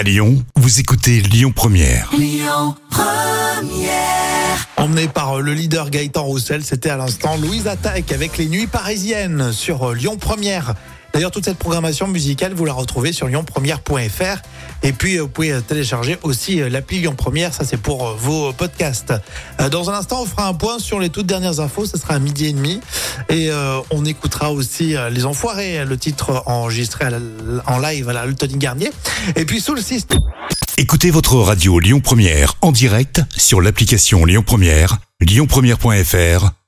À Lyon, vous écoutez Lyon Première. Emmené par euh, le leader Gaëtan Roussel, c'était à l'instant Louise Attaque avec les nuits parisiennes sur euh, Lyon Première. D'ailleurs, toute cette programmation musicale, vous la retrouvez sur lyonpremière.fr. Et puis, euh, vous pouvez euh, télécharger aussi euh, l'appli Lyon Première. Ça, c'est pour vos podcasts. Dans un instant, on fera un point sur les toutes dernières infos. Ce sera à midi et demi. Et euh, on écoutera aussi Les Enfoirés, le titre enregistré en live à la Tony Garnier. Et puis, sous le système. Écoutez votre radio Lyon Première en direct sur l'application Lyon Première, lyonpremière.fr